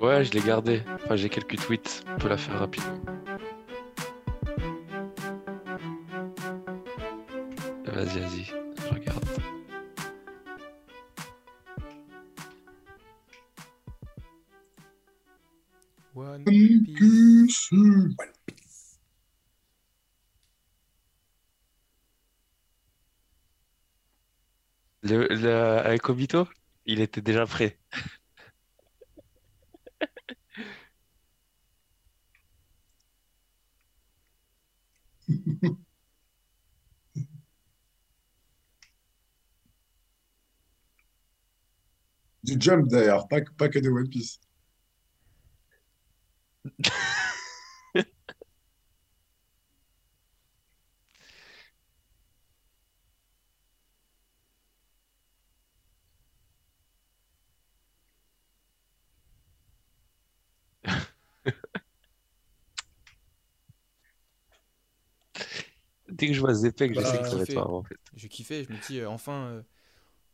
Ouais, je l'ai gardé. Enfin, j'ai quelques tweets. On peut la faire rapidement. Vas-y, vas-y, je regarde. One. Piece. Le, le- avec Obito, il était déjà prêt. Jump d'ailleurs, pas, que- pas que de One Piece. Dès que je vois Zepek, je Bah, sais que ça va être kiffé. marrant en fait. Je kiffais, je me dis, euh, enfin, euh,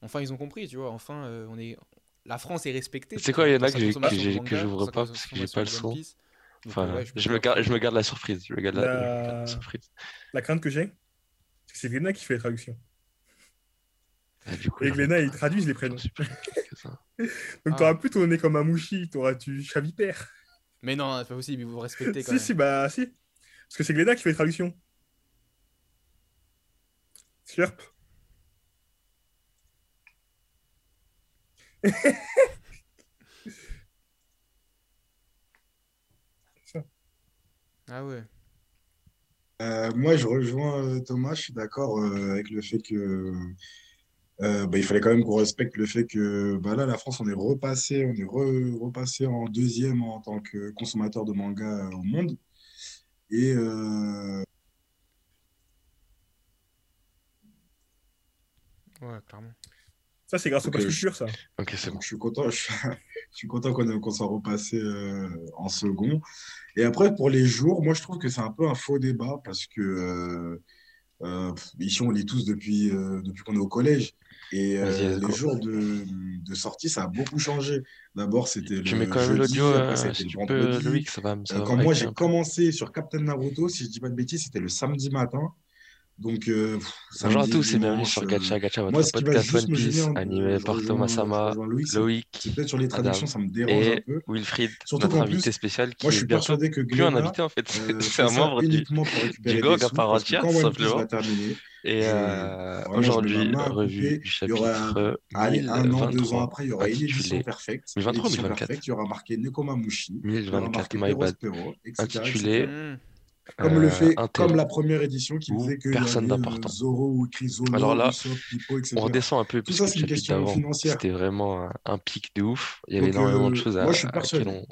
enfin, ils ont compris, tu vois. Enfin, euh, on est... la France est respectée. C'est quoi, il y en a que que j'ouvre pas parce que j'ai pas le son. Enfin, ouais, je me je garde, je me garde la surprise. Je me garde la, La- je me garde la surprise. La crainte que j'ai, c'est que c'est Glénat qui fait les traductions. Ah, du coup, Et Glénat, il traduit les prénoms. Donc Ah. t'auras plus tourné comme un mouchi, t'auras tu Chavipère. Mais non, c'est pas possible, vous respectez quand Si, si, bah si. Parce que c'est Glénat qui fait les traductions. Slurp. Ah ouais. Euh, moi, je rejoins Thomas, je suis d'accord euh, avec le fait que euh, bah, il fallait quand même qu'on respecte le fait que bah, là, la France, on est repassé, on est re- repassé en deuxième en tant que consommateur de manga au monde. Et Ouais, clairement. Ça, c'est grâce au Ok, pass culture, ça. Ok, c'est bon. je suis content, je suis, je suis content qu'on qu'on soit repassé euh, en second. Et après, pour les jours, moi, je trouve que c'est un peu un faux débat parce que euh, euh, ici, on lit tous depuis, euh, depuis qu'on est au collège. Et euh, les jours de, de sortie, ça a beaucoup changé. D'abord, c'était Tu le mets quand même jeudi, l'audio, si tu peux. Loïc, ça va, me- Euh, quand moi, j'ai commencé sur Captain Naruto, si je dis pas de bêtises, c'était le samedi matin. Donc, euh, Bonjour à tous et bienvenue sur euh, Gacha Gacha, moi, votre va podcast One Piece, animé par rejoins- Thomas Sama, Loïc, c'est- Loïc, c'est peut-être sur les traductions, Adam ça me dérange un et peu. Wilfried, Surtout notre invité plus, spécial qui moi, je est suis bientôt persuadé que plus un invité en fait, euh, c'est un membre du, sous, à part entière, tout simplement. Et euh, aujourd'hui, revue du Il y aura, chapitre allez, un an, deux ans 1023, après, il y aura une édition intitulé perfecte. 1023 ou L'édition 1024 perfecte, il y aura marqué Nekomamushi, il y aura 1024, marqué my bad, Perospero, etc., intitulé etc. Comme le euh, fait, comme la première édition qui qu'il y personne euh, d'important. Zoro ou Alors là, Usopp, Hippo, etc. on redescend un peu Tout ça, que c'est une question financière. c'était vraiment un, un pic de ouf. Il y avait Donc, énormément de euh, choses à, moi, je suis à laquelle persuadé.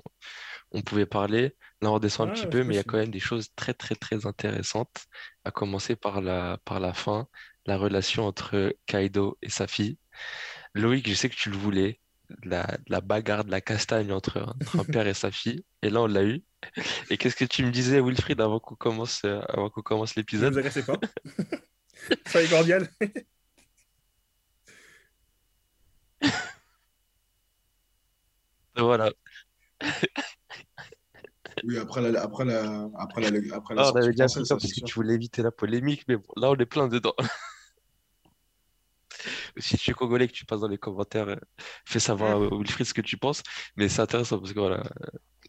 on, on pouvait parler. Là, on redescend un petit peu, mais il y a quand même des choses très, très, très intéressantes, à commencer par la, par la fin, la relation entre Kaido et sa fille. Loïc, je sais que tu le voulais, la, la bagarre de la castagne entre, entre un père et sa fille, et là, on l'a eu. Et qu'est-ce que tu me disais, Wilfried, avant qu'on commence, euh, avant qu'on commence Ne l'épisode? vous agressez pas. Soyez cordial. Voilà. Oui, après la, après la, après la, après la Ah, on avait pris ça ça, parce que tu voulais éviter la polémique, mais bon, là, on est plein dedans. Si tu es congolais et que tu passes dans les commentaires, euh, fais savoir à Wilfried ce que tu penses. Mais c'est intéressant parce que voilà,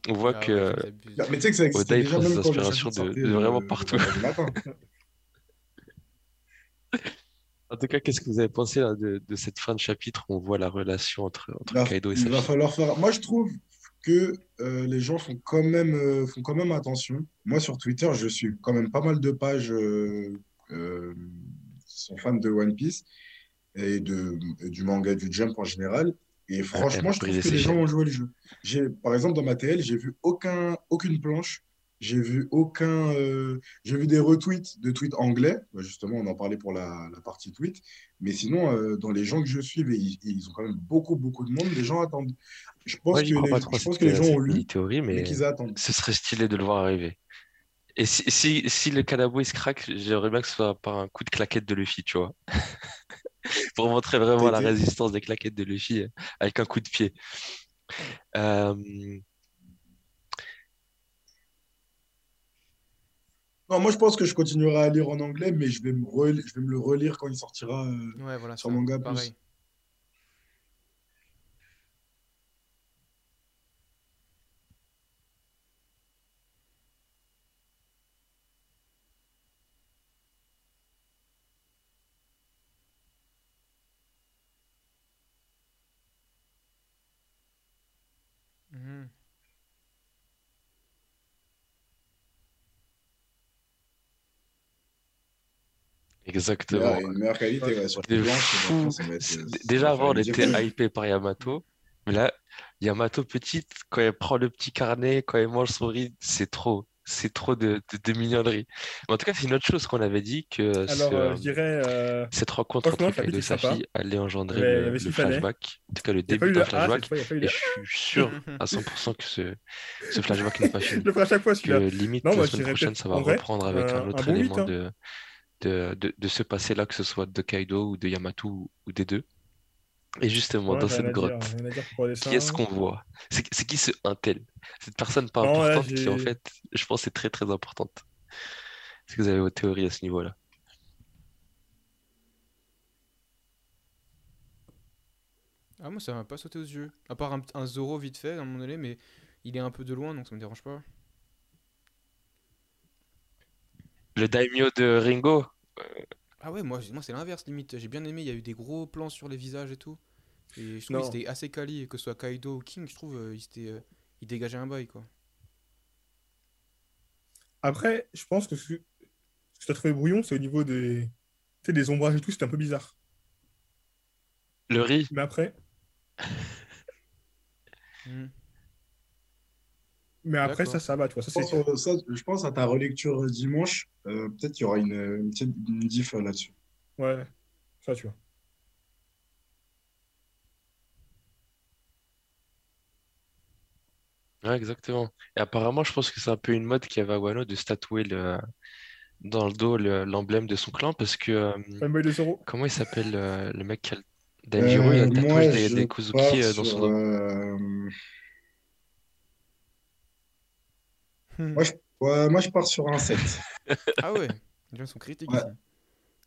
on voit Ah que ouais, euh. Mais tu sais que Oda, il prend le inspirations de, de vraiment le partout. En tout cas, qu'est-ce que vous avez pensé là, de, de cette fin de chapitre où on voit la relation entre, entre Il va, Kaido et il sa va falloir faire. Moi, je trouve que euh, les gens font quand même, euh, font quand même attention. Moi, sur Twitter, je suis quand même pas mal de pages euh, euh, qui sont fans de One Piece et, de, et du manga, du Jump en général. Et franchement, je trouve que les gens ont joué le jeu. J'ai, par exemple, dans ma TL, j'ai vu aucun, aucune planche. J'ai vu aucun. euh, j'ai vu des retweets de tweets anglais. Bah, Justement, on en parlait pour la, la partie tweet. Mais sinon, euh, dans les gens que je suis, ils, ils ont quand même beaucoup, beaucoup de monde. Les gens attendent. Je pense que les, trop je pense que les gens ont lu, mini-théorie, mais mais qu'ils attendent. ce serait stylé de le voir arriver. Et si, si, si le Kanabo il se craque, j'aimerais bien que ce soit par un coup de claquette de Luffy, tu vois. pour montrer vraiment la résistance des claquettes de Luffy euh, avec un coup de pied. Euh, non, moi je pense que je continuerai à lire en anglais, mais je vais me, je vais me le relire quand il sortira euh, sur manga. Pareil. Exactement. Une meilleure qualité ouais, sur fou. Déjà avant, on était hypé par Yamato. Mais là, Yamato petite, quand elle prend le petit carnet, quand elle mange son riz, c'est trop. C'est trop de, de, de mignonnerie. Mais en tout cas, c'est une autre chose qu'on avait dit que Alors, ce, euh, euh, je dirais. euh, cette rencontre entre Kaido et sa fille allait engendrer le, flashback. En tout cas, le début d'un flashback. fois, Et je suis sûr à 100% que ce, ce flashback n'est pas Je fini. le ferai à chaque fois Que limite, Non, la je semaine prochaine, ça va reprendre avec un autre un bon élément hein. de, de, de, de ce passé-là, que ce soit de Kaido ou de Yamato ou, des deux. Et justement, Ouais, dans cette grotte, dire qui est-ce qu'on voit? C'est qui ce Intel? Cette personne pas Non, là, importante qui, en fait, je pense, est très très importante. Est-ce que vous avez vos théories à ce niveau-là? Ah, moi, ça m'a pas sauté aux yeux. À part un, un Zoro vite fait, à un moment donné, mais il est un peu de loin, donc ça me dérange pas. Le daimyo de Ringo? Ah ouais, moi, moi c'est l'inverse, limite. J'ai bien aimé, il y a eu des gros plans sur les visages et tout. Et je trouve c'était assez quali, que ce soit Kaido ou King, je trouve, euh, il, euh, il dégageait un bail, quoi. Après, je pense que ce ce que tu as trouvé brouillon, c'est au niveau des, des ombrages et tout, c'était un peu bizarre. Le riz? Mais après, Mhm. mais après ça, ça va, tu vois. Ça, Je pense, c'est... euh, ça, je pense à ta relecture dimanche, euh, peut-être qu'il y aura une, une petite une diff là-dessus. Ouais, ça, tu vois. Ouais, exactement. Et apparemment, je pense que c'est un peu une mode qu'il y avait à Wano de se tatouer le, dans le dos le- l'emblème de son clan parce que, euh, Fanboy de Zoro. comment il s'appelle euh, le mec qui a le... Danjiro, il a Euh, le tatouage moi, des, je des pars Kozuki euh, dans son sur, dos. euh, Hmm. moi, je, ouais, moi, je pars sur un 7. Ah ouais, les gens sont critiques Ouais. ici.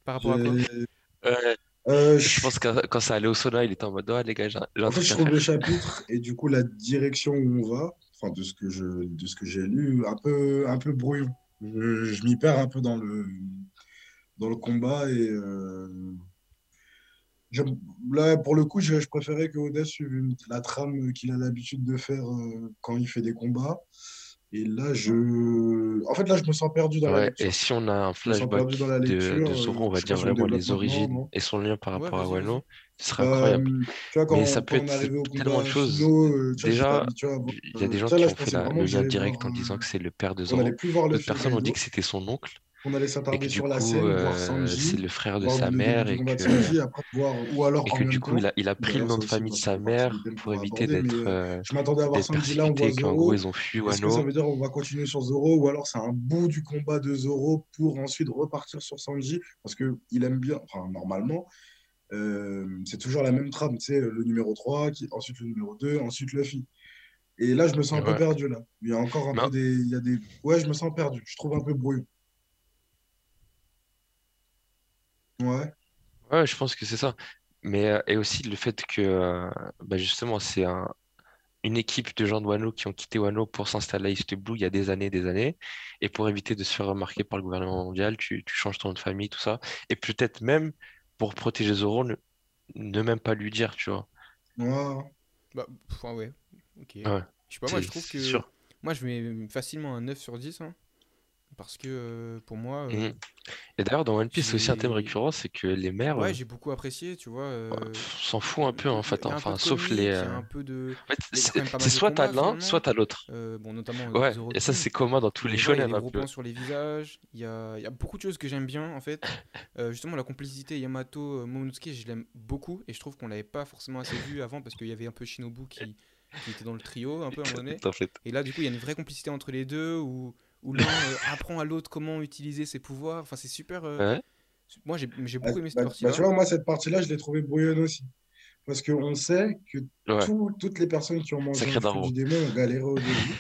Par rapport à quoi? Ouais, euh, je pense que quand ça allait au sauna, il était en mode, ouais, les gars, j'ai En fait, je trouve le chapitre et du coup la direction où on va, enfin de ce que je, de ce que j'ai lu, un peu, un peu brouillon. Je, je m'y perds un peu dans le, dans le combat et euh, là pour le coup, je, je préférais que Oda suive la trame qu'il a l'habitude de faire euh, quand il fait des combats. Et là, je, en fait, là, je me sens perdu dans la Ouais, lecture. et si on a un flashback la de, lecture, de Zoro, on euh, va dire vraiment les origines non et son lien par Ouais, rapport à Wano, ce serait Euh, incroyable. tu vois, quand, Mais ça peut être tellement de choses. euh, Déjà, il y a des euh, gens ça, qui là, ont fait la- le lien direct voir, en disant euh, que c'est le père de Zoro. D'autres personnes ont dit que c'était son oncle qu'on allait s'attarder sur la coup, scène, voir euh, Sanji, c'est le frère de voir sa mère et que, Sanji, après voir, ou alors et que du coup, temps. il a, il a pris le nom de famille de sa mère pour éviter d'être euh, euh, je m'attendais à voir d'être Sanji là, on voit persécuté, qu'en gros, ils ont fui que ça Wano. veut dire on va continuer sur Zoro ou alors c'est un bout du combat de Zoro pour ensuite repartir sur Sanji? Parce que il aime bien, enfin normalement, euh, c'est toujours la même trame, tu sais, le numéro 3, qui, ensuite le numéro 2, ensuite Luffy. Et là, je me sens un peu perdu là. Il y a encore un peu des, il y a des, ouais, je me sens perdu. Je trouve un peu brouillon. Ouais. Ouais, je pense que c'est ça. Mais euh, et aussi le fait que euh, bah justement c'est un, une équipe de gens de Wano qui ont quitté Wano pour s'installer à East Blue il y a des années, des années, et pour éviter de se faire remarquer par le gouvernement mondial, tu, tu changes ton nom de famille, tout ça, et peut-être même pour protéger Zoro, ne, ne même pas lui dire, tu vois. Ouais. Bah, pff, ouais. Ok. Ouais, Je sais pas, moi, c'est je trouve c'est que. sûr. Moi, je mets facilement un 9 sur 10. hein, parce que euh, pour moi. euh, Mhm. Et d'ailleurs, dans One Piece, c'est aussi un thème récurrent, c'est que les mères, Ouais, euh, j'ai beaucoup apprécié, tu vois. bah, s'en fout un peu en fait, hein. Enfin, sauf les. un peu de. En fait, c'est soit t'as l'un, soit t'as l'autre. bon, notamment Ouais, et ça c'est commun dans tous les voilà, il y a shonen des un gros peu. plans sur les visages. Il y a, il y a beaucoup de choses que j'aime bien, en fait. Justement, la complicité Yamato euh, Momonosuke, je l'aime beaucoup. Et je trouve qu'on l'avait pas forcément assez vu avant parce qu'il y avait un peu Shinobu qui, qui était dans le trio, un peu à un moment donné. Et là, du coup, il y a une vraie complicité entre les deux où, où l'un euh, apprend à l'autre comment utiliser ses pouvoirs. Enfin, c'est super. euh, Ouais. Moi, j'ai j'ai Bah, beaucoup aimé cette bah, bah, partie-là. tu vois, moi, cette partie-là, je l'ai trouvée brouillonne aussi. Parce qu'on sait que Ouais. tout- toutes les personnes qui ont mangé fruit du démon ont galéré au début.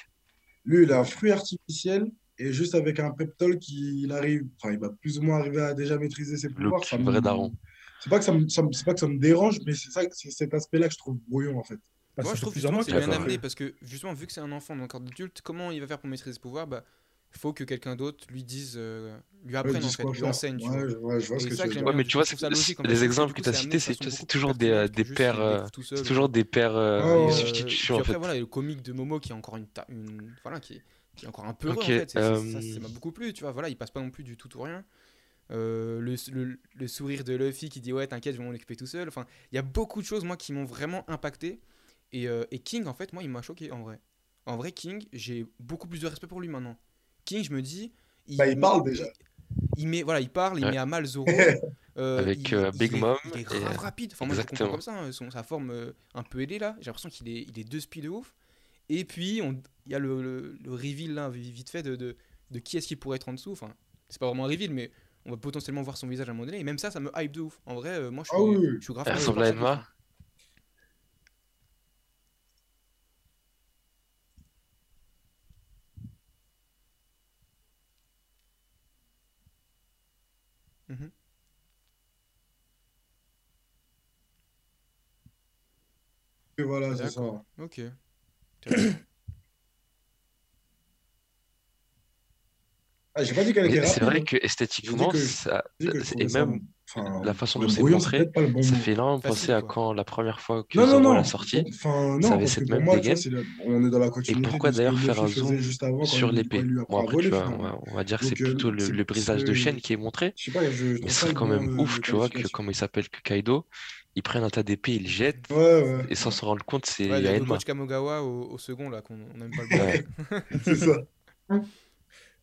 Lui, il a un fruit artificiel et juste avec un pep talk, il arrive, enfin, il va plus ou moins arriver à déjà maîtriser ses pouvoirs. Look, Ça vrai daron. C'est pas que ça me, ça me- pas que ça me dérange, mais c'est ça, c'est cet aspect-là que je trouve brouillon en fait. Bah, Moi, je trouve mois c'est bien amené parce que justement, vu que c'est un enfant dans le corps d'adulte, comment il va faire pour maîtriser ses pouvoirs Bah, il faut que quelqu'un d'autre lui dise, euh, lui Ouais, apprenne en dis fait, lui faire. enseigne. Tu Ouais, vois. je, ouais, je vois ce que ça tu veux. Ouais, mais tu vois, c'est- logique, en les exemples que tu as c'est cités, c'est toujours des, euh, pertinente que des pères, euh, c'est ou- toujours des pères euh, ouais. Euh, en puis après, voilà, le comique de Momo qui est encore une, voilà, qui est, qui est encore un peu heureux en fait. Euh, Ça, ça m'a beaucoup plu, tu vois. Voilà, il passe pas non plus du tout ou rien. Euh, le, le- le sourire de Luffy qui dit ouais t'inquiète je vais m'en occuper tout seul. Enfin, il y a beaucoup de choses moi qui m'ont vraiment impacté. Et, euh, et King en fait moi il m'a choqué en vrai. En vrai King j'ai beaucoup plus de respect pour lui maintenant. King je me dis Bah, il parle déjà. Il met voilà il parle il Ouais. met à mal Zoro. Euh, Avec, il- euh, il Big est- Mom Il est grave euh, rapide. Enfin moi je le comprends exactement. comme ça. hein, son- sa forme euh, un peu ailée là. J'ai l'impression qu'il est il est deux speed de ouf. Et puis il y a le, le, le reveal là vite fait de, de, de qui est-ce qui pourrait être en dessous. Enfin c'est pas vraiment un reveal mais on va potentiellement voir son visage à un moment donné. Et même ça ça me hype de ouf. En vrai euh, moi je suis, Ah oui, je suis grave Elle ressemble à Enma. Mhm. Et voilà, c'est ça. D'accord. Ok. Ah, j'ai pas dit qu'elle était Mais c'est rapide. vrai hein. que esthétiquement, que- ça, J'ai dit que je et trouvais ça- même enfin, la façon dont c'est montré, peut-être pas le bon ça mot. fait énormément Facile, penser à quand la première fois que Non, non, Zoro non. l'a sorti. Enfin, ça non, avait parce cette même moi, dégaine. c'est la- on est dans la continuité pourquoi d'ailleurs faire un zoom juste avant quand sur l'épée? Bon, après, tu vois, on va, on va dire que c'est euh, plutôt le, brisage de chaîne qui est montré. Je sais pas, je, Mais ça quand même euh, ouf, tu vois, que comment il s'appelle, que Kaido, il prenne un tas d'épées, il le jette, Ouais, ouais. et sans se rendre compte, c'est Ouais, le Enma. Domoch Kamogawa au, au second là qu'on on aime pas le. C'est ça.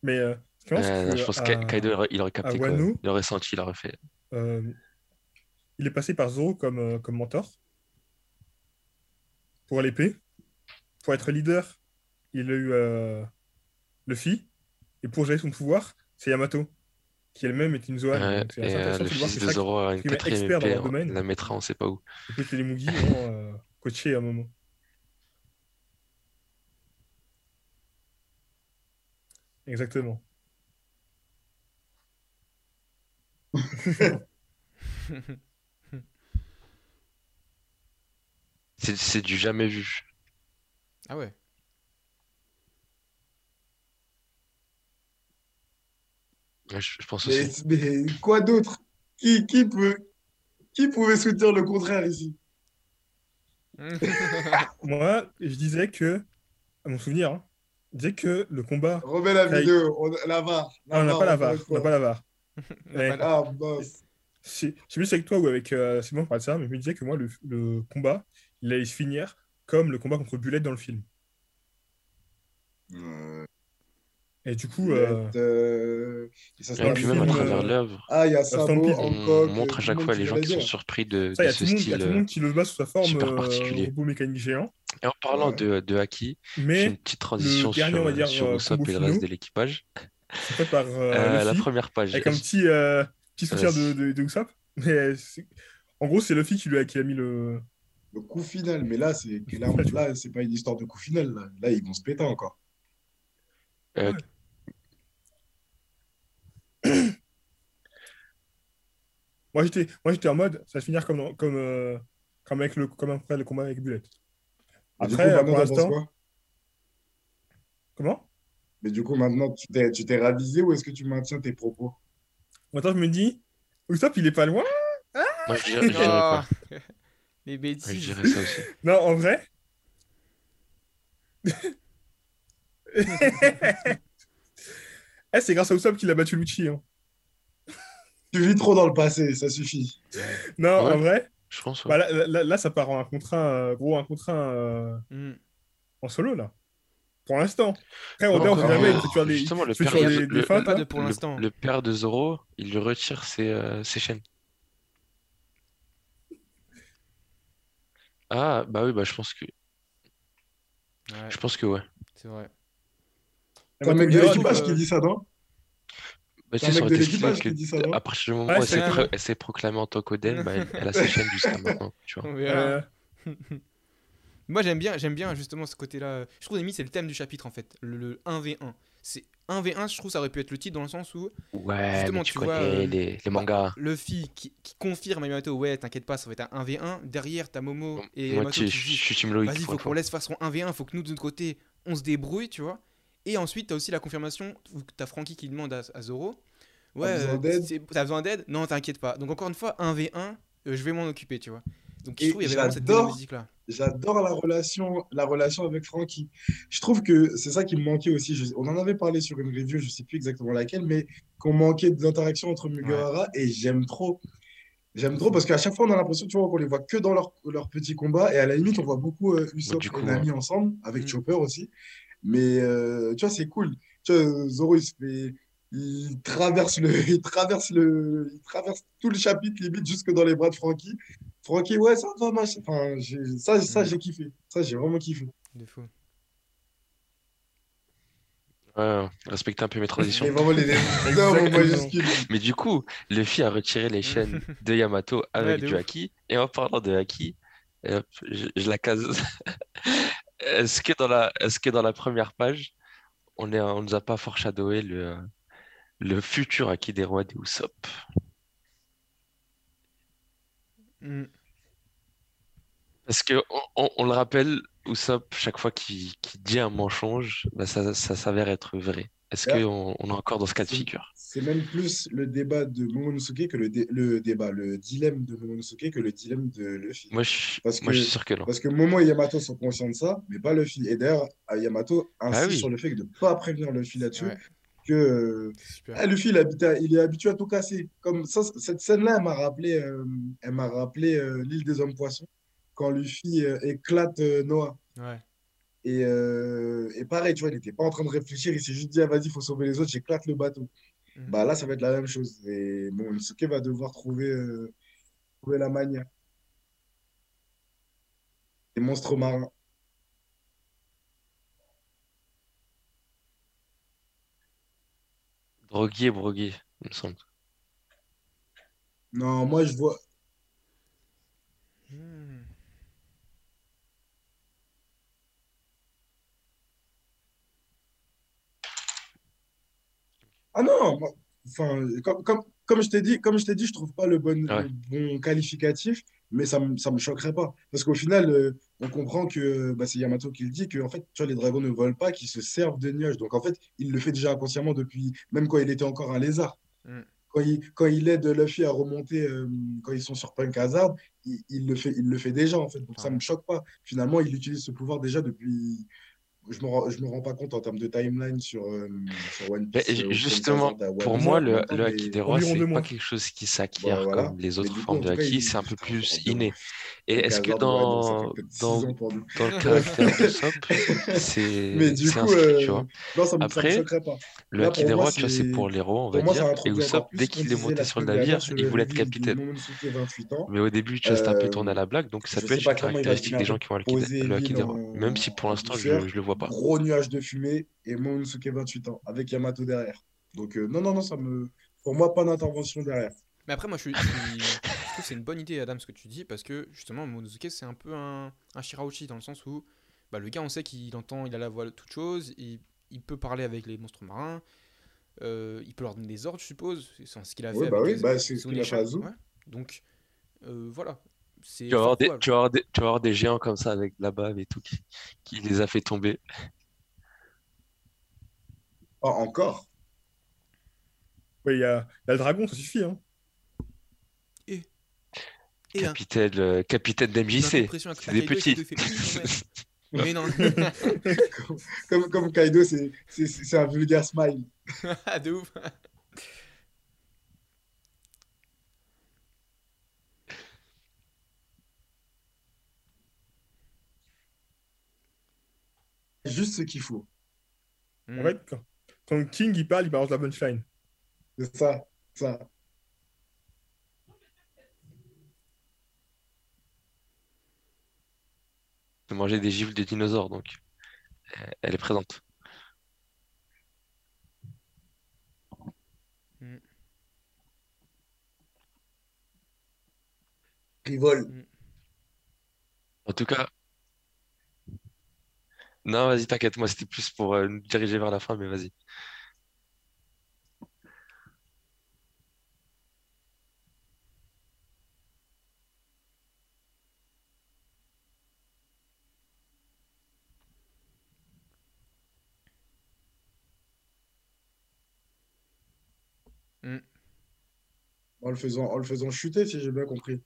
Mais euh, je pense Euh, que je pense à- que Kaido, il aurait- capté. Wano- Il aurait senti, il aurait fait. euh, il est passé par Zoro comme, euh, comme mentor pour l'épée. Pour être leader, il a eu euh, Luffy. Et pour gérer son pouvoir, c'est Yamato, qui elle-même est une Zoan. Ouais, c'est et assez euh, intéressant le de voir fils de Zoro a une quatrième expert dans épée, leur on domaine. la mettra, on sait pas où. que les Mugi ont euh, coaché à un moment. Exactement. C'est c'est du jamais vu. Ah ouais. Je, je pense Mais, aussi. mais quoi d'autre? Qui, qui peut, qui pouvait soutenir le contraire ici? Moi, je disais que, à mon souvenir, hein, je disais que le combat. Remets la vidéo, on- la VAR. Ah, on n'a pas la encore VAR. une On n'a pas la VAR. On Ouais. Ah, mince. Je sais plus si c'est avec toi ou avec euh, Simon qui parlait de ça, mais je me disais que moi, le, le combat, il allait se finir comme le combat contre Bullet dans le film. Et du coup, euh, euh, ça Et puis même à film, travers euh, l'œuvre, Ah, il y a Stampede, Sabo, on on montre à chaque fois les gens la qui sont surpris de, ça, de ce tout le monde, il y a style tout le monde qui le bat sous sa forme super euh, particulier. robot mécanique géant. Et en parlant Ouais. de, de Haki, Mais une petite transition dernier, sur, on va dire, sur euh, Usopp et le reste de l'équipage. C'est fait par euh, Euh, la première page. avec un petit, euh, petit soutien de, de, de Usopp. Mais en gros, c'est Luffy qui, lui a, qui a mis le. Le coup final, mais là, c'est que là, là, c'est pas une histoire de coup final. Là, Là, ils vont se péter encore. Euh, Moi, j'étais, moi, j'étais en mode, ça va se finir comme, dans- comme, euh, comme, avec le, comme après le combat avec Bullet. Après, pour l'instant. Comment? Mais du coup, maintenant, tu t'es, tu t'es ravisé ou est-ce que tu maintiens tes propos? Maintenant, je me dis, Usopp, il est pas loin. moi, je dirais, je dirais quoi Oh, Les Ouais, Je bêtises. dirais ça aussi. Non, en vrai. Eh, c'est grâce à Usopp qu'il a battu Lucci. hein. Tu vis trop dans le passé, ça suffit. Non, Ouais. en vrai, Je pense. ouais. bah, là, là- là, ça part en un contre un, euh, gros, un contre un euh, Hmm. en solo, là. Pour l'instant. Après, on sait jamais, des, justement, le père de- des, le- des feintes, Pas de là. pour Le- l'instant. Le, père de Zoro, il lui retire ses, euh, ses chaînes. Ah, bah oui, bah je pense que Ouais, je pense que ouais. c'est vrai. C'est un mec de l'équipage euh, qui dit ça, non? Bah, tu C'est sais, mec de l'équipage qui dit ça, non? à partir du moment où elle s'est proclamée en tant qu'Oden, bah, elle, elle a ses chaînes jusqu'à maintenant, tu vois. Moi j'aime bien, j'aime bien justement ce côté-là. Je trouve limite c'est le thème du chapitre en fait, le, le 1v1. c'est 1v1, je trouve ça aurait pu être le titre dans le sens où Ouais, Justement, mais tu tu connais vois, euh, les, les mangas. Luffy qui, qui confirme à Yamato, ouais, t'inquiète pas, ça va être un 1v1. Derrière, t'as Momo et Moi, Yamato qui je disent, suis Team Loïc. vas-y, faut qu'on laisse faire son 1v1, faut que nous, de notre côté, on se débrouille, tu vois. Et ensuite, t'as aussi la confirmation où t'as Frankie qui demande à, à Zoro, ouais, euh, t'as besoin d'aide? Non, t'inquiète pas. Donc encore une fois, 1v1, euh, je vais m'en occuper, tu vois. Donc je Et trouve qu'il y avait vraiment cette dynamique là. J'adore la relation, la relation avec Frankie. Je trouve que c'est ça qui me manquait aussi. Je- on en avait parlé sur une review, je sais plus exactement laquelle, mais qu'on manquait d'interactions entre Mugiwara et j'aime trop. J'aime trop parce qu'à chaque fois, on a l'impression tu vois, qu'on les voit que dans leurs leur petits combats et à la limite, on voit beaucoup euh, Usopp du coup, et Nami ensemble, avec Mm. Chopper aussi. Mais euh, tu vois, c'est cool. Tu vois, Zoro, il se fait. Il traverse le, il traverse le, il traverse tout le chapitre limite jusque dans les bras de Frankie. Ouais, ça va, machin. Enfin, j'ai- ça, ça j'ai kiffé. Ça, j'ai vraiment kiffé. De fou. Ouais, respectez un peu mes transitions. Mais vraiment les du coup, Luffy a retiré les chaînes de Yamato avec du ouf. haki. Et en parlant de haki, hop, je, je la case. Est-ce que dans la, est-ce que dans la première page, on on nous a pas foreshadowé le, le futur haki des rois des Usopp? Mm. Parce que on, on- on le rappelle, Usopp, chaque fois qu'il dit un mensonge, bah, ça, ça s'avère être vrai. Est-ce qu'on on est encore dans ce cas de figure? C'est même plus le débat de Momonosuke que le, dé- le débat, le dilemme de Momonosuke que le dilemme de Luffy. Moi, je, Parce moi, je que- suis sûr que non. Parce que Momo et Yamato sont conscients de ça, mais pas Luffy. Et d'ailleurs, Yamato insiste Ah oui. sur le fait de ne pas prévenir Luffy là-dessus, Ouais, que euh, ah, Luffy, il, habite à- il est habitué à tout casser. Comme ça, cette scène-là, elle m'a rappelé, euh, elle m'a rappelé euh, l'île des hommes poissons, quand Luffy euh, éclate Noah. Ouais. Et, et pareil, tu vois, il n'était pas en train de réfléchir, il s'est juste dit, ah, vas-y, il faut sauver les autres, j'éclate le bateau. Mhm. Bah là, ça va être la même chose. Et bon, va devoir trouver, trouver la manière. Les monstres marins. Drogué et brogué, il me semble. Non, moi, je vois. Mm. Ah non, enfin, comme, comme, comme je t'ai dit, comme je t'ai dit, je trouve pas le bon, Ouais. le bon qualificatif, mais ça ça me choquerait pas. Parce qu'au final, euh, on comprend que bah, c'est Yamato qui le dit, que en fait, tu vois, les dragons ne volent pas, qu'ils se servent de nuages. Donc en fait, il le fait déjà inconsciemment depuis, même quand il était encore un lézard. Mm. Quand il, quand il aide Luffy à remonter, euh, quand ils sont sur Punk Hazard, il, il le fait, il le fait déjà, en fait. Donc ça Ouais. me choque pas. Finalement, il utilise ce pouvoir déjà depuis. Je me, rends- je me rends pas compte en termes de timeline sur, euh, sur One Piece. euh, justement, Pour moi, le, le haki des rois, c'est deux pas quelque chose qui s'acquiert Bah, voilà. comme les autres coup, formes de haki, c'est un peu plus de inné. Et est-ce que dans, dans, le caractère Mais du c'est inscrit, tu euh, vois? non, ça me, ça me Après, pas. Le haki des rois, tu vois, c'est pour les on va dire. Et Usopp, dès qu'il est monté sur le navire, il voulait être de capitaine. Momonosuke 28 ans. Mais au début, tu vois, c'était un peu Euh, tourné à la blague, donc ça peut être une caractéristique des gens qui ont le haki des, rois. Même si pour l'instant, je le vois pas. Gros nuage de fumée et Momonosuke 28 ans avec Yamato derrière. Donc, euh, non, non, non, ça me. Pour moi, pas d'intervention derrière. Mais après, moi, je, suis- je suis- je trouve que c'est une bonne idée, Adam, ce que tu dis, parce que justement, Momonosuke, c'est un peu un, un Shirauchi, dans le sens où bah, le gars, on sait qu'il entend, il a la voix de toute chose, il, il peut parler avec les monstres marins, euh, il peut leur donner des ordres, je suppose, c'est ce qu'il a Oui, fait bah avec oui, les- bah, c'est ce Sous qu'il les a fait à chats, Zou. ouais. Donc, euh, voilà. C'est Tu vas, avoir des, tu, vas avoir des, tu vas avoir des géants comme ça avec de la bave et tout qui, qui les a fait tomber. Ah, encore? Ouais, il y a, il y a le dragon, ça suffit. Hein. Et Capitaine, euh, capitaine d'MJC, c'est des petits. te fait, oui, Mais non, comme, comme, Kaido, c'est c'est- c'est un vulgaire smile. Ah, de ouf. Juste ce qu'il faut. Mm. En fait, quand, quand King il parle, il balance la punchline. C'est ça, ça. de manger des gifles de dinosaures, donc euh, elle est présente. Rivole. En tout cas, Non, vas-y, t'inquiète, moi c'était plus pour euh, nous diriger vers la fin, mais vas-y. Hmm. En le faisant, en le faisant chuter, si j'ai bien compris.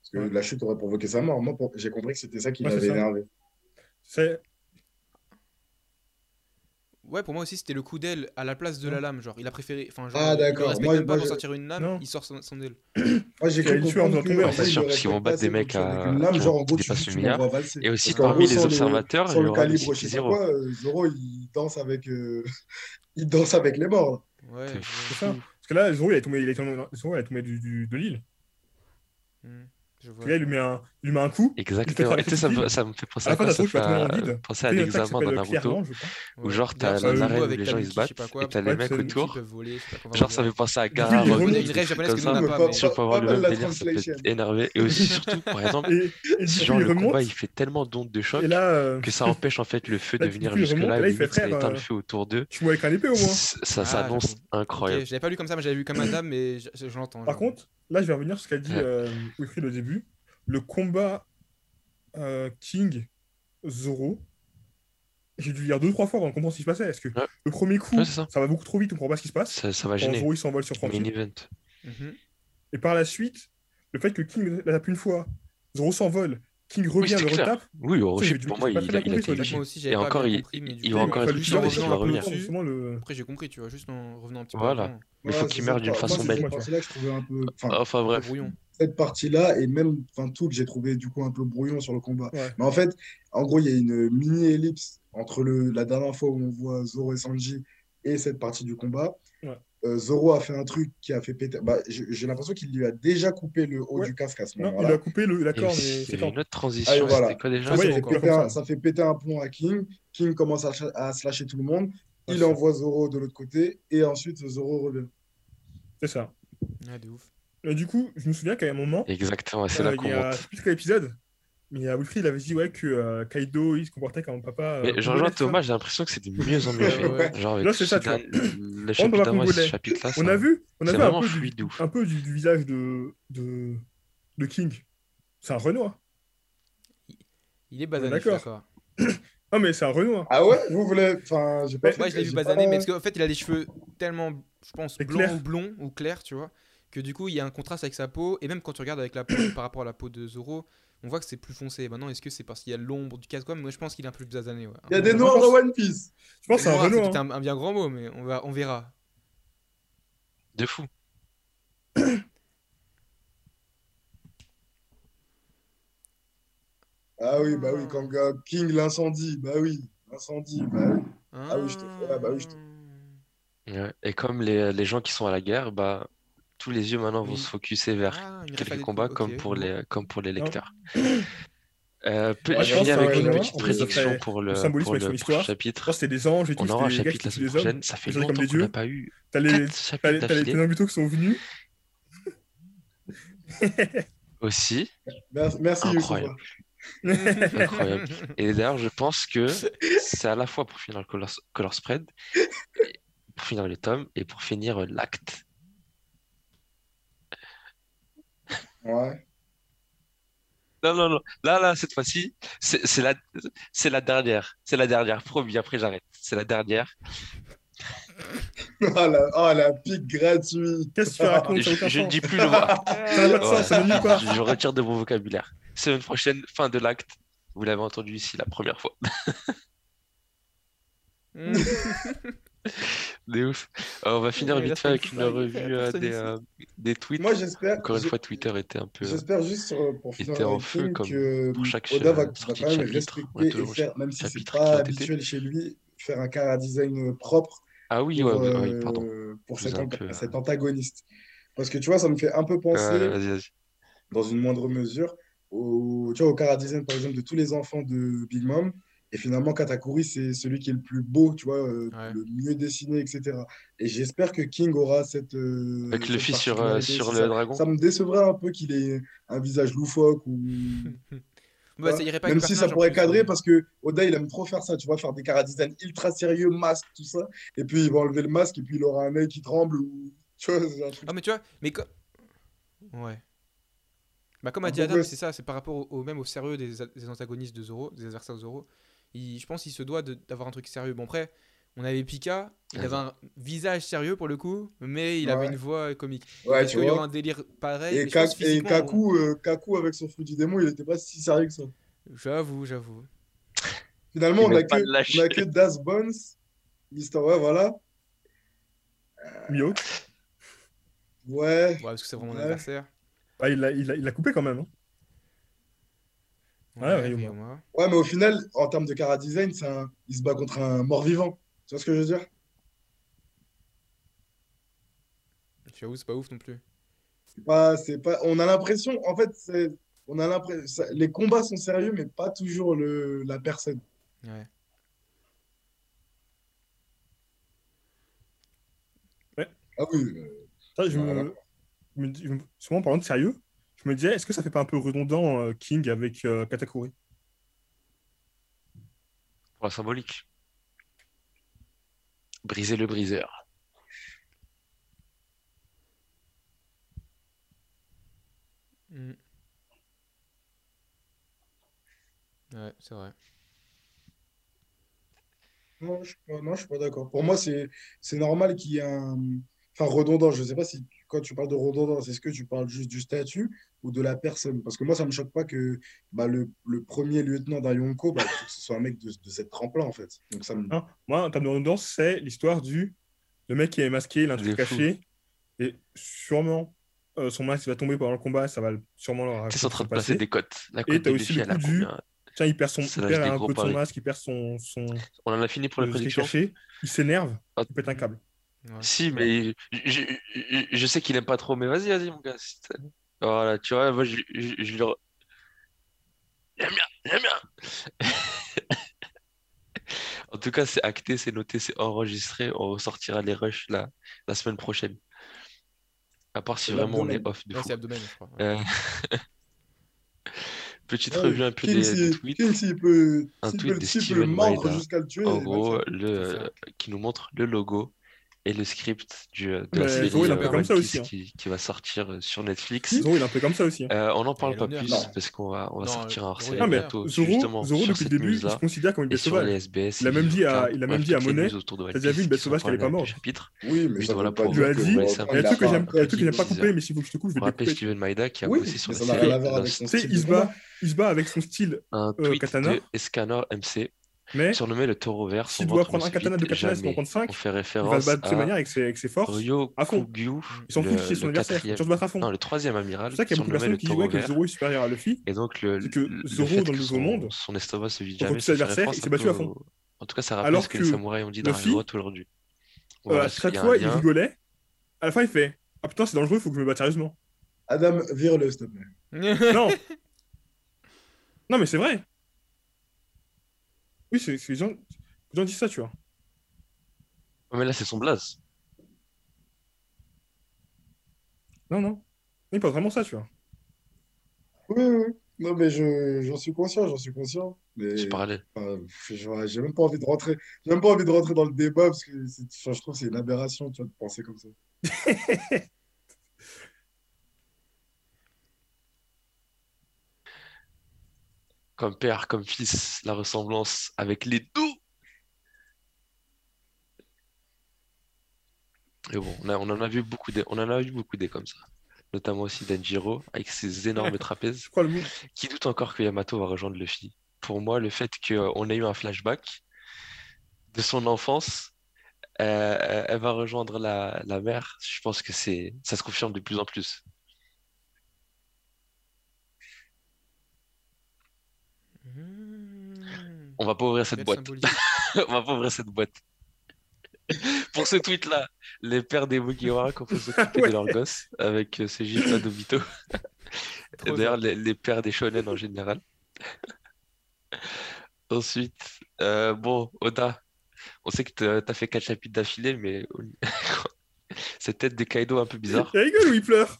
Parce que Ouais. la chute aurait provoqué sa mort. Moi, pour- j'ai compris que c'était ça qui Ouais, ça. énervé. C'est Ouais, pour moi aussi, c'était le coup d'aile à la place de la lame. Genre, il a préféré. Enfin, genre, Ah, il d'accord. respecte Moi- pas moi, pour sortir une lame, Non. il sort son, son aile. Moi, j'ai cru comprendre que, en fait, il sûr, parce qu'ils vont battre des mecs à- une lame, genre en gros, tu, tu valser. Et aussi, parmi les observateurs, il y le calibre, je sais pas CP0. quoi, euh, Zoro, il danse avec, euh, il danse avec les morts. Ouais, C'est ça. Parce que là, Zoro, il est tombé, il est tombé, Zoro, il est tombé du, du- de l'île. Je vois. Puis là, il lui met un, il lui met un coup. Exactement. Et tu sais, ça, me- ça me fait penser À la quoi? Ça fait le à- penser à l'examen Pierre Naruto, Blanc, je crois. où genre t'as ça a un l'arène jeu où avec les gens ils se battent, et t'as les mecs autour. Genre, ça fait penser à japonaise comme que ça. Si on peut avoir le même la délire, ça peut être énervé. Et aussi, surtout, par exemple, Et, et si genre le combat il fait tellement d'ondes de choc Et euh, que ça empêche en fait le feu de venir et là, fait limite ça éteint le euh, feu autour d'eux. tu vois avec un épée au moins. Ça Ah, s'annonce incroyable. Je l'avais pas lu comme ça, mais j'avais vu comme un dame, mais je, l'entends. Par contre, là, je vais revenir sur ce qu'a dit euh, Wilfried au début. Le combat euh, King Zoro, j'ai dû lire deux trois fois avant de comprendre ce qui se passait. Est-ce que Ouais. le premier coup, Ouais, ça. ça va beaucoup trop vite, on comprend pas ce qui se passe? Ça, ça va gêner. Zoro il s'envole sur Frankie. event. Mhm. Et par la suite, le fait que King la tape une fois, Zoro s'envole, King Oui, revient, c'était le clair. retape. Oui, au dû- pour moi, il très a, il a été Moi aussi, Et j'avais pas encore, il, compris, mais il va il encore être utile va peu revenir. Après, j'ai compris, tu vois, juste en revenant un petit peu Voilà. Mais il faut qu'il meure d'une façon c'est belle. Enfin, Enfin, Le bref. brouillon. cette partie-là, et même enfin, tout que j'ai trouvé du coup un peu brouillon sur le combat. Mais en fait, en gros, il y a une mini-ellipse entre le, la dernière fois où on voit Zoro et Sanji et cette partie du combat. Euh, Zoro a fait un truc qui a fait péter. Bah, j'ai l'impression qu'il lui a déjà coupé le haut Ouais. du casque à ce Non, il moment-là. a coupé le, la y c'est une autre Ah, transition, voilà. c'était quoi déjà? Ça, Ouais, ça fait péter un, ça. ça fait péter un plomb à King. King commence à, à slasher tout le monde. Il envoie Zoro de l'autre côté et ensuite Zoro revient. C'est ça. De ouf. Et du coup, je me souviens qu'à un moment, Exactement, c'est euh, là il qu'on y a, plus quel épisode, mais a Wilfried il avait dit ouais, que euh, Kaido il se comportait comme un papa. euh, Mais je rejoins c'est Thomas, j'ai l'impression que c'était de mieux en mieux fait. Genre avec Là, c'est ça, tu vois. le chapitre d'avant et ce chapitre-là, On a vu, on a c'est vu un peu, fluide du, de ouf. un peu du, du visage de, de, de King. C'est un Renoir. Il est basané, d'accord. Non, mais c'est un Renoir. Ah ouais? Vous voulez. Enfin, j'ai pas Moi, je l'ai vu basané, pas- mais parce qu'en fait, il a les cheveux tellement, je pense, C'est clair. ou blonds ou clairs, tu vois, que du coup, il y a un contraste avec sa peau. Et même quand tu regardes avec la peau par rapport à la peau de Zoro, on voit que c'est plus foncé. Maintenant, est-ce que c'est parce qu'il y a l'ombre du casque? Moi, je pense qu'il est un peu plus basané. Ouais. Il y a des noirs dans One Piece. Je pense que c'est un Noir, Renoir. peut-être hein. un, un bien grand mot, mais on, va, on verra. De fou. Ah oui, bah oui, quand euh, King l'incendie, bah oui, l'incendie, bah oui. Ah, oui, je te fais- ah, bah oui, je te- Ouais. Et comme les, les gens qui sont à la guerre, bah, tous les yeux maintenant vont Oui. se focuser vers Ah, quelques combats comme ok. pour les, comme pour les lecteurs. Euh, Ouais, je finis avec une petite prédiction pour le le, pour le prochain chapitre. C'était des anges et tout, On aura un chapitre la semaine prochaine. Ça fait longtemps qu'on n'a pas eu T'as les, chapitres les, t'as les qui sont venus. aussi. Merci, Incroyable. Incroyable. Et d'ailleurs, je pense que c'est à la fois pour finir le color, color spread, pour finir les tomes et pour finir euh, l'acte. Ouais. Non, non, non. Là, là, cette fois-ci, c'est la, c'est la dernière. C'est la dernière. Promis, après j'arrête. C'est la dernière. Oh la, oh, la pique gratuite. Qu'est-ce que tu racontes Je, je ne dis plus le mot. Ça pas. je, je retire de mon vocabulaire. Semaine prochaine, fin de l'acte. Vous l'avez entendu ici la première fois. De ouf. Euh, on va finir vite fait avec une revue euh, des, euh, des tweets. Moi, j'espère. Encore une fois, Twitter était un peu. J'espère juste euh, pour finir était en feu comme que pour chaque, Oda va, va quand même chapitre. Respecter et faire, même si c'est pas habituel chez lui, faire un cara design propre Ah oui, pour, ouais, ouais, ouais, euh, pardon. pour cet, peu, antagoniste. Parce que tu vois, ça me fait un peu penser, Euh, vas-y, vas-y. dans une moindre mesure, au, tu vois, au cara design, par exemple, de tous les enfants de Big Mom. Et finalement, Katakuri, c'est celui qui est le plus beau, tu vois, euh, Ouais. le mieux dessiné, etc. Et j'espère que King aura cette. euh, Avec cette Luffy sur, euh, sur le ça, dragon. ça me décevrait un peu qu'il ait un visage loufoque ou. Bah, ça irait pas Même le si ça pourrait plus, cadrer parce que Oda il aime trop faire ça, tu vois, faire des cara design ultra sérieux, masque, tout ça. Et puis il va enlever le masque et puis il aura un œil qui tremble ou. Tu vois, c'est un truc. Ah, mais tu vois, mais comme. Ouais. Bah, comme a dit Adam, c'est ça, c'est par rapport au, au- même au sérieux des, des antagonistes de Zoro, des adversaires de Zoro. Il, je pense qu'il se doit de- d'avoir un truc sérieux. Bon, après, on avait Pika, il avait un visage sérieux pour le coup, mais il avait Ouais. une voix comique. Ouais, Est-ce tu qu'il y aura un délire pareil Et, Ka- Kaku, euh, Kaku avec son fruit du démon, il était pas si sérieux que ça. J'avoue, j'avoue. Finalement, on a, que, on a que Das Bones, Mister, ouais, voilà. Mihawk. Ouais, Ouais, parce que c'est vraiment Ouais. Ah, l'a il l'a- il l'a coupé quand même. hein. Ouais, ouais, mais au final, en termes de cara design, c'est un- il se bat contre un mort-vivant. Tu vois ce que je veux dire? J'avoue, c'est pas ouf non plus. C'est pas, c'est pas, on a l'impression, en fait, on a l'impression, les combats sont sérieux, mais pas toujours le, la personne. Ouais. Ah oui, euh, Ça, je Voilà. me, je me- souvent en parlant de sérieux, je me disais, est-ce que ça fait pas un peu redondant euh, King avec euh, Katakuri? Pour la symbolique. Briser le briseur. Mm. Ouais, c'est vrai. non, je suis pas, d'accord. Pour moi, c'est, c'est normal qu'il y ait un, enfin, redondant. Je sais pas si, quand tu parles de redondance, est-ce que tu parles juste du statut ou de la personne? Parce que moi, ça me choque pas que, bah, le, le premier lieutenant d'un Yonko, bah, faut que ce soit un mec de, de cette trempe-là, en fait. Donc, ça me, Hein? Moi, en termes de redondance, c'est l'histoire du le mec qui est masqué, il a un truc caché, et sûrement euh, son masque va tomber pendant le combat, ça va sûrement leur Tu es en train de passer. des cotes. La Et cote t'as de aussi Luffy, le coup du- Tiens, il perd, son, il perd un gros peu de son masque, il perd son, son On en a fini pour la prédiction? caché, il s'énerve, Ah. il pète un câble. Ouais. Si, mais je, je- sais qu'il aime pas trop, mais vas-y, vas-y, mon gars. Voilà, tu vois, moi, je, je, le... J'aime bien, j'aime bien. En tout cas, c'est acté, c'est noté, c'est enregistré. On ressortira les rushs la, la semaine prochaine. À part si vraiment on est off de fou. je crois. ouais. Euh, Petite Ouais, revue un peu des, tweets. Peut, Un tweet peut, de Steven En gros, le, qui nous montre le logo et le script du, de la série Zoro, il est un euh, peu comme ça aussi, hein. qui, qui va sortir euh, sur Netflix. Zoro, il est un peu comme ça aussi. hein. Euh, on n'en parle pas plus Non. parce qu'on va, on va Non, sortir un hors-série bientôt Zoro, justement Zoro sur depuis le début, il se considère comme une bête sauvage. SBS. Il a même dit à- il a même dit à Monet, t'as déjà vu une bête sauvage qu'elle est pas morte. chapitre. Oui, mais Juste ça voilà pour- dit, il c'est un y a des peu trucs que bizarre, j'aime un peu il y a des trucs que j'aime pas couper, mais s'il faut que je te coupe, je On vais rappelle découper. Steven Maeda qui a bossé sur la série Tu sais, il de se bat, avec son style, Euh, katana. de Escanor MC, mais surnommé le taureau vert. son doit ventre prendre un katana de katana, c'est pour prendre On 5, fait il va se référence battre de cette à manière avec ses, avec ses forces. Ryo à fond. Kugyu, Il s'en fout le, qui est son adversaire, il quatrième, tire se battre à fond. non, le troisième amiral, C'est pour ça qu'il y a beaucoup de personnes qui jouaient que. Zoro est supérieur à Luffy. Et donc, le, C'est que Zoro, dans le nouveau son, monde, son estomac se vide jamais, adversaires, référence il s'est battu à fond. En tout cas, ça rappelle Alors ce que, les samouraïs ont dit dans Naruto aujourd'hui. Euh, à il chaque fois, il rigolait. À la fin, il fait Ah putain, c'est dangereux, il faut que je me batte sérieusement. Adam, vire-le, s'il te plaît. Non Non, mais c'est vrai Oui, c'est c'est- les gens, les gens disent ça, tu vois. Mais là, c'est son blaze. Non, non. Il parle vraiment ça, tu vois. Oui, oui, oui. Non, mais je, j'en suis conscient, j'en suis conscient. Mais je- j'ai même pas envie de rentrer, j'ai même pas envie de rentrer dans le débat parce que c'est- je trouve que c'est une aberration, tu vois, de penser comme ça. Comme père, comme fils, la ressemblance avec les deux. Et bon, on, a- on en a vu beaucoup des, on en a vu beaucoup des comme ça. Notamment aussi Denjiro, avec ses énormes trapèzes. Qui doute encore que Yamato va rejoindre Luffy? Pour moi, le fait qu'on ait eu un flashback de son enfance, euh, elle va rejoindre la, la mère, je pense que c'est, ça se confirme de plus en plus. Mmh. On va pas ouvrir cette boîte. On va pas ouvrir cette boîte. Pour ce tweet-là, les pères des Mugiwara qu'on peut s'occuper Ouais. de leurs gosses avec euh, ce gif-là d'Obito. D'ailleurs, les, les pères des shonen en général. Ensuite, euh, bon, Oda, on sait que t'as fait quatre chapitres d'affilée, mais cette tête de Kaido un peu bizarre. Il rigole ou il pleure?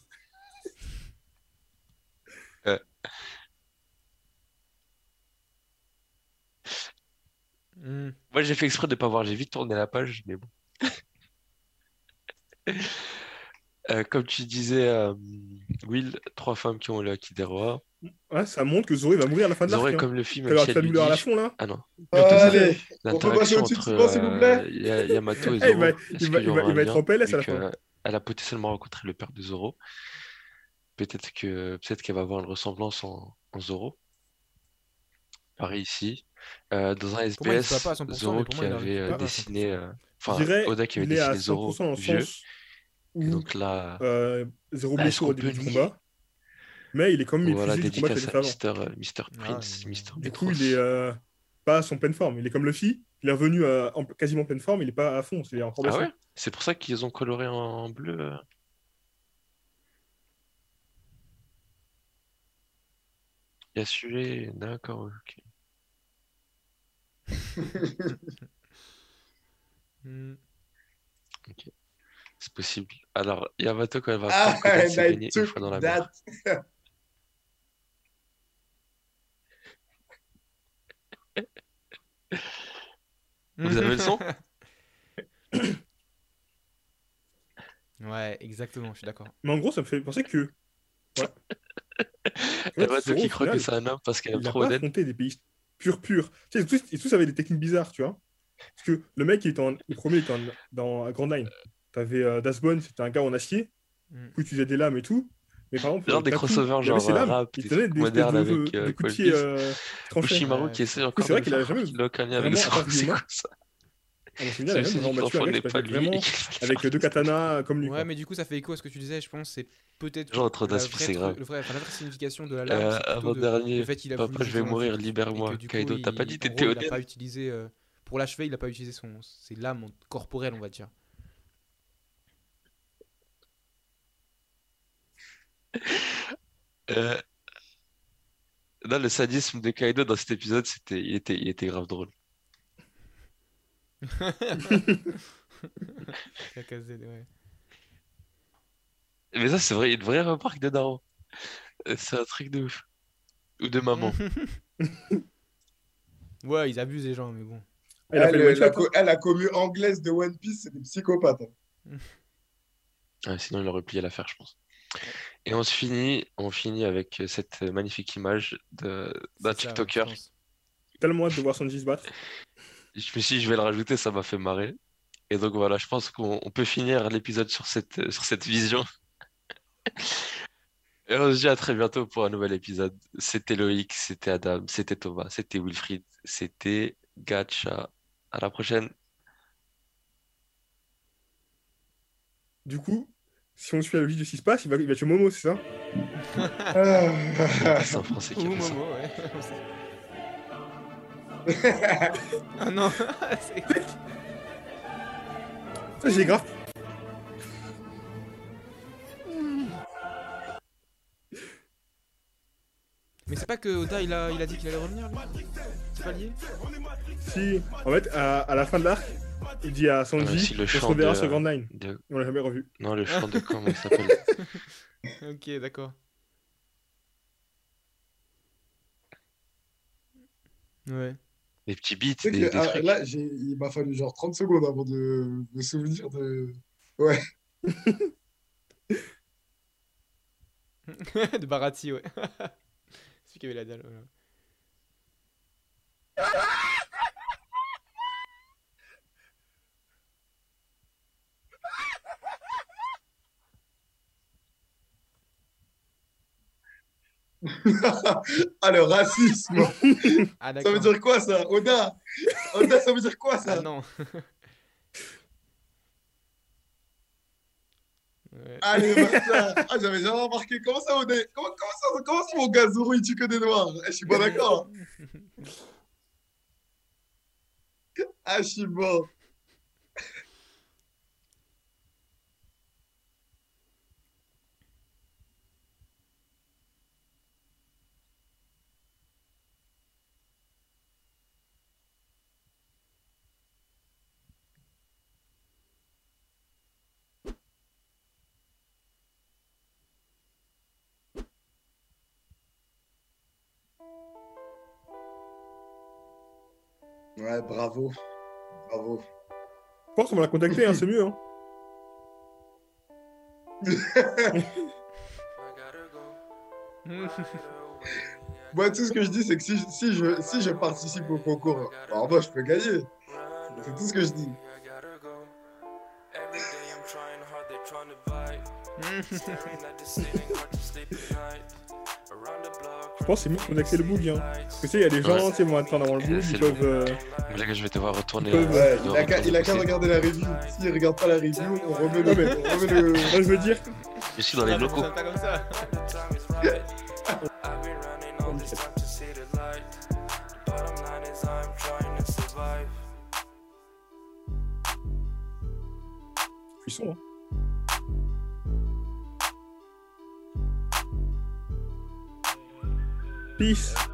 Hmm. Moi, j'ai fait exprès de pas voir. J'ai vite tourné la page, mais bon. Euh, comme tu disais, euh, Will, trois femmes qui ont le acquis des rois. Ouais, ça montre que Zoro il va mourir à la fin de l'arc. Zoro est hein. comme le film Il va y avoir Michel la douleur à la fond là. Ah non, Allez, on peut passer l'interaction au-dessus de entre Simon, s'il vous plaît euh, Yamato et Eh, Zoro. il va, il va, y il va, il va être en PLS à la fin. Elle a potentiellement rencontré le père de Zoro. Peut-être que peut-être qu'elle va avoir une ressemblance en, en Zoro. Pareil ici. Euh, dans un moi, SBS, pas à 100%, Zoro qui avait euh, dessiné. 100%. euh, Je Enfin, dirais Oda qui avait il est à dessiné Zoro 100% dans le vieux. sens Et où donc là, euh, Zoro Bah, est-ce blessure au début du combat, mais il est quand même voilà, du combat qu'il. Mister, euh, Mister Ah, Prince, ouais, Mister. Du coup, il est euh, pas à son pleine forme. Il est comme Luffy, il est revenu euh, en quasiment pleine forme, il est pas à fond, encore Ah ouais? C'est pour ça qu'ils ont coloré en bleu. euh. Yasue, d'accord, ok. Hmm. C'est possible. Alors, Yamato, quand elle va Ah, s'est I baigné une fois dans la mer. Vous avez le son? Ouais, exactement, je suis d'accord. Mais en gros, ça me fait penser que. Ouais. Yamato qui croit que c'est un homme parce qu'elle est trop honnête. des pays purs, purs. Tu sais, tous, ils tous avaient des techniques bizarres, tu vois. Parce que le mec, il était en- le premier, il était en- dans Grand Line. T'avais euh, Dasbone, c'était un gars en acier, du coup, il utilisait des lames et tout. Mais par exemple, Genre des crossovers, genre ses euh, lames, rap, il des tenait trucs des espèces modernes de, avec de euh, coups de pied euh, tranchés. Ushimaru Ouais. qui essaie encore c'est vrai de qu'il jamais a aucun lien avec ça? À mon souvenir, C'est il a même celui vraiment qui battu un l'enfant gars n'est qui pas s'appelle lui. vraiment et qu'il fallait avec deux katanas comme lui. Ouais, quoi. mais du coup, ça fait écho à ce que tu disais. Je pense que c'est peut-être Genre entre la vraie, c'est grave. le vrai, enfin, la vraie signification de la lame, Euh, avant de, dernier, papa, je vais mourir, libère-moi. Kaido, t'as pas dit, t'étais gros, il a honnête? pas utilisé euh, pour l'achever, il a pas utilisé son ses lames corporelles, on va dire. Euh, non, le sadisme de Kaido dans cet épisode, c'était, il était, il était grave drôle. Ouais. Mais ça, c'est vrai, une vraie remarque de Naro. Euh, C'est un truc de ouf. Ou de maman. ouais, ils abusent les gens, mais bon. Elle, le one la, shot, co- elle, la commu anglaise de One Piece, c'est des psychopathes. hein. Sinon, il aurait plié l'affaire, je pense. Et on se finit, on finit avec cette magnifique image d'un TikToker. tellement hâte de voir Sanji se battre. Je me suis dit, je vais le rajouter, ça m'a fait marrer. Et donc voilà, je pense qu'on on peut finir l'épisode sur cette, sur cette vision. Et on se dit à très bientôt pour un nouvel épisode. C'était Loïc, c'était Adam, c'était Thomas, c'était Wilfried, c'était Gacha. À la prochaine. Du coup, si on suit la logique de ce qui se passe, il va, il va tuer Momo, c'est ça? C'est un Français qui a Ou fait ça. Momo, ouais. ah non, c'est- Ça, j'ai grave. Mais c'est pas que Oda il a, il a dit qu'il allait revenir lui C'est pas lié Si, en fait, à, à la fin de l'arc, il dit à Sanji, si le on se chant reverra sur Grand Line. de- On l'a jamais revu. Non, le chant de comment il s'appelle? Ok, d'accord. Ouais. Les petits beats, des, que, des ah, trucs. là, j'ai- il m'a fallu genre 30 secondes avant de me souvenir de. Ouais. de Barati, ouais. Celui qui avait la dalle. voilà. ah, le racisme Ah, Ça veut dire quoi ça Oda? Oda, ça veut dire quoi ça? Ah non. Ouais. Allez, Ah, j'avais jamais remarqué. Comment ça, Oda? Comment, comment ça, comment ça, mon gars Zoro, il tue que des noirs? Eh, Je suis pas d'accord. Ah, je suis mort. Bravo. Bravo. Je pense qu'on va la contacter, hein, c'est mieux. Hein. Moi, tout ce que je dis, c'est que si, si, je, si je participe au concours, bah, en vrai, je peux gagner. C'est tout ce que je dis. Je pense c'est mieux de contacter le boug. Hein. Parce que tu sais, il y a des gens, Ouais. tu sais, vont attendre avant le boug, ils peuvent. euh, Mais là, je vais devoir retourner. Ouais, euh, il a qu'à retourner il a qu'à bosser. regarder la review. S'il regarde pas la review, on remet le. On remet le... Moi, je veux dire, Je suis dans les locaux. Cuisson. Hein. Peace.